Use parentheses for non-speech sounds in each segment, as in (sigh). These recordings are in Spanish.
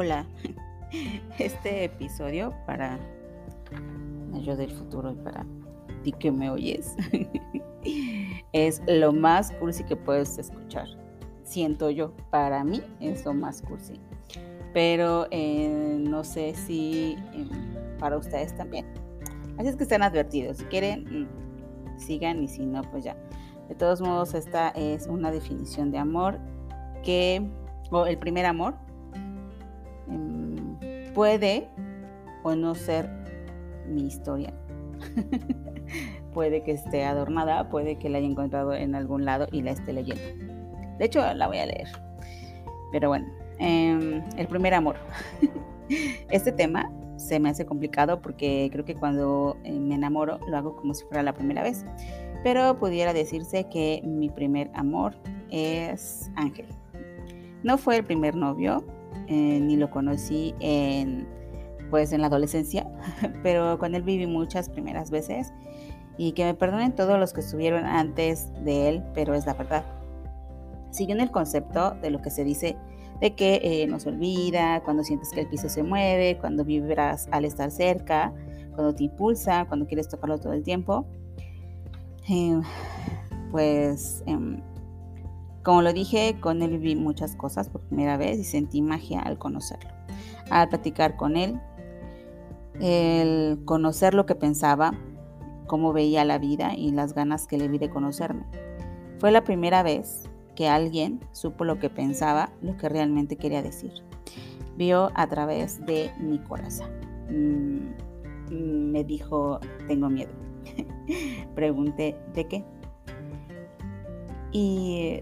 Hola, (laughs) este episodio para yo del futuro y para ti que me oyes (laughs) es lo más cursi que puedes escuchar. Siento yo, para mí es lo más cursi. Pero eh, no sé si em, para ustedes también. Así es que estén advertidos. Si quieren, mm, sigan y si no, pues ya. De todos modos, esta es una definición de amor que, o el primer amor, puede o no ser mi historia. (laughs) puede que esté adornada, puede que la haya encontrado en algún lado y la esté leyendo. De hecho, la voy a leer. Pero bueno, em, el primer amor. (laughs) este tema se me hace complicado porque creo que cuando eh, me enamoro lo hago como si fuera la primera vez. Pero pudiera decirse que mi primer amor es Ángel. No fue el primer novio, eh, ni lo conocí en, pues, en la adolescencia, (laughs) pero con él viví muchas primeras veces y que me perdonen todos los que estuvieron antes de él, pero es la verdad. Siguiendo el concepto de lo que se dice de que eh, no se olvida, cuando sientes que el piso se mueve, cuando vibras al estar cerca, cuando te impulsa, cuando quieres tocarlo todo el tiempo. Eh, pues em, como lo dije, con él viví muchas cosas por primera vez y sentí magia al conocerlo. Al platicar con él, el conocer lo que pensaba, cómo veía la vida y las ganas que le vi de conocerme. Fue la primera vez que alguien supo lo que pensaba, lo que realmente quería decir. Vio a través de mi corazón. Mm, me dijo, tengo miedo. (laughs) Pregunté, ¿de qué? Y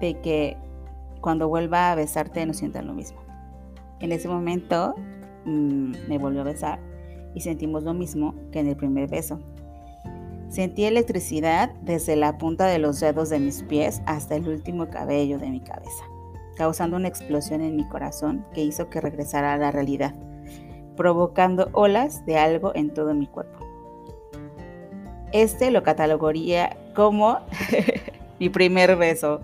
de que cuando vuelva a besarte no sientan lo mismo. En ese momento mm, me volvió a besar y sentimos lo mismo que en el primer beso. Sentí electricidad desde la punta de los dedos de mis pies hasta el último cabello de mi cabeza, causando una explosión en mi corazón que hizo que regresara a la realidad, provocando olas de algo en todo mi cuerpo. Este lo catalogaría como (laughs) mi primer beso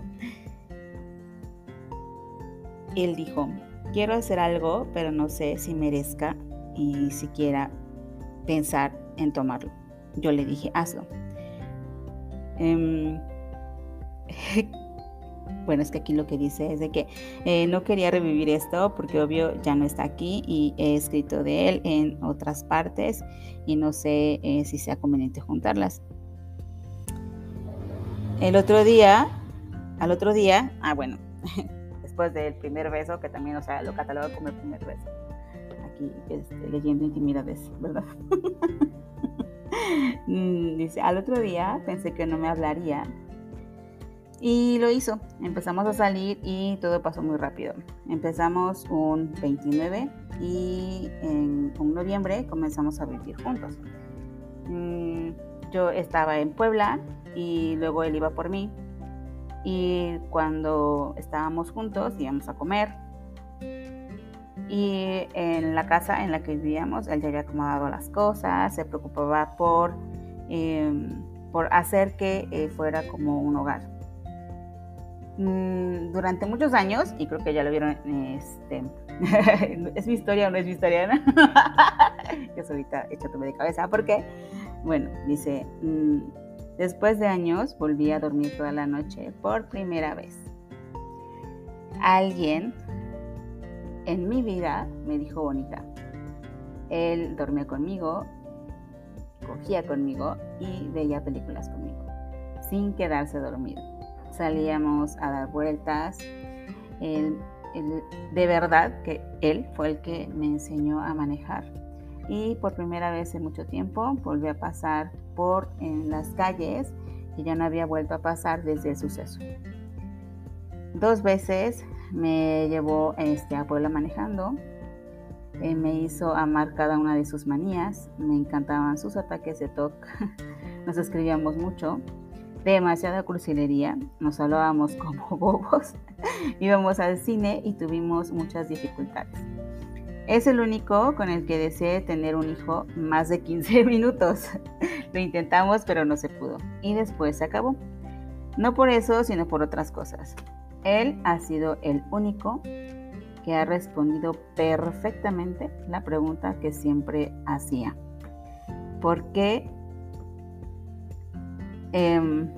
él dijo, quiero hacer algo, pero no sé si merezca y siquiera pensar en tomarlo. Yo le dije, hazlo. Em, (laughs) bueno, es que aquí lo que dice es de que eh, no quería revivir esto porque obvio ya no está aquí y he escrito de él en otras partes y no sé eh, si sea conveniente juntarlas. El otro día, al otro día, ah bueno, (laughs) después del primer beso, que también, o sea, lo catalogo como el primer beso. Aquí este, leyendo intimidades, ¿verdad? (laughs) Mm, dice, al otro día pensé que no me hablaría y lo hizo. Empezamos a salir y todo pasó muy rápido. Empezamos un 29 y en un noviembre comenzamos a vivir juntos. Mm, yo estaba en Puebla y luego él iba por mí y cuando estábamos juntos íbamos a comer y en la casa en la que vivíamos él ya había acomodado las cosas, se preocupaba por, em, por hacer que eh, fuera como un hogar. Mm, durante muchos años, y creo que ya lo vieron, este, (laughs) es mi historia o no es mi historia, ¿no? (laughs) Yo ahorita echándome de cabeza, porque, bueno, dice, mm, Después de años volví a dormir toda la noche por primera vez. Alguien en mi vida me dijo bonita. Él dormía conmigo, cogía conmigo y veía películas conmigo, sin quedarse dormido. Salíamos a dar vueltas. de verdad que él fue el que me enseñó a manejar y por primera vez en mucho tiempo volví a pasar por las calles que ya no había vuelto a pasar desde el suceso. Dos veces me llevó este, a Puebla manejando, eh, me hizo amar cada una de sus manías, me encantaban sus ataques de TOC, (laughs) nos escribíamos mucho, demasiada cursilería, nos hablábamos (laughs) como bobos, íbamos al cine y tuvimos muchas dificultades. Es el único con el que deseé tener un hijo más de 15 (laughs) minutos. Lo intentamos, pero no se pudo. Y después se acabó. No por eso, sino por otras cosas. Él ha sido el único que ha respondido perfectamente la pregunta que siempre hacía. ¿Por qué? Em,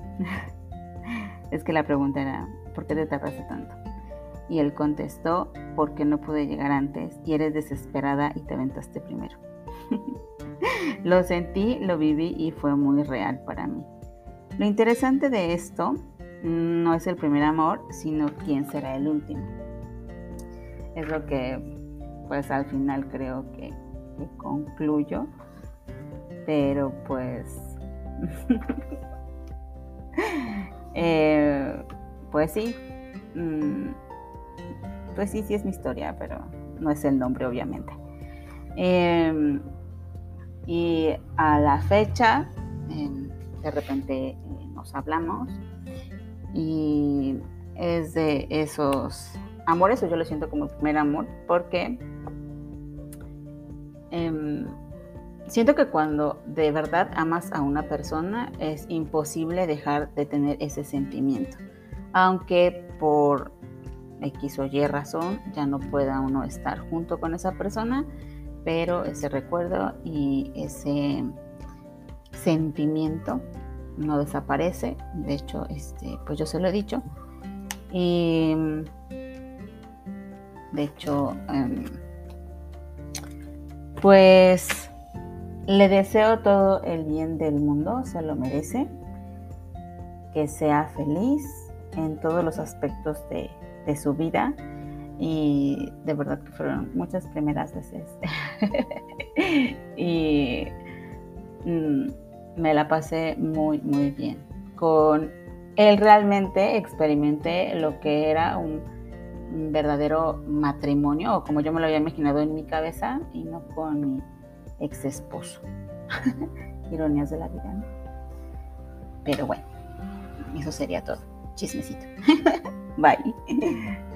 (laughs) es que la pregunta era, ¿por qué te tardaste tanto? Y él contestó, porque no pude llegar antes y eres desesperada y te aventaste primero. (laughs) lo sentí, lo viví y fue muy real para mí. Lo interesante de esto no es el primer amor, sino quién será el último. Es lo que pues al final creo que, concluyo. Pero pues... (laughs) Eh, pues sí. Mm, pues sí, sí es mi historia, pero no es el nombre obviamente. Em, y a la fecha, em, de repente eh, nos hablamos y es de esos amores, o yo lo siento como el primer amor, porque em, siento que cuando de verdad amas a una persona es imposible dejar de tener ese sentimiento, aunque por X o Y razón ya no pueda uno estar junto con esa persona, pero ese recuerdo y ese sentimiento no desaparece. De hecho, este, pues yo se lo he dicho. Y de hecho, em, pues le deseo todo el bien del mundo, se lo merece. Que sea feliz en todos los aspectos de, su vida. Y de verdad que fueron muchas primeras veces. (laughs) y mm, me la pasé muy, muy bien. Con él realmente experimenté lo que era un, verdadero matrimonio, o como yo me lo había imaginado en mi cabeza, y no con mi ex esposo. (laughs) Ironías de la vida, ¿no? Pero bueno, eso sería todo. Chismecito. (laughs) Bye. (laughs)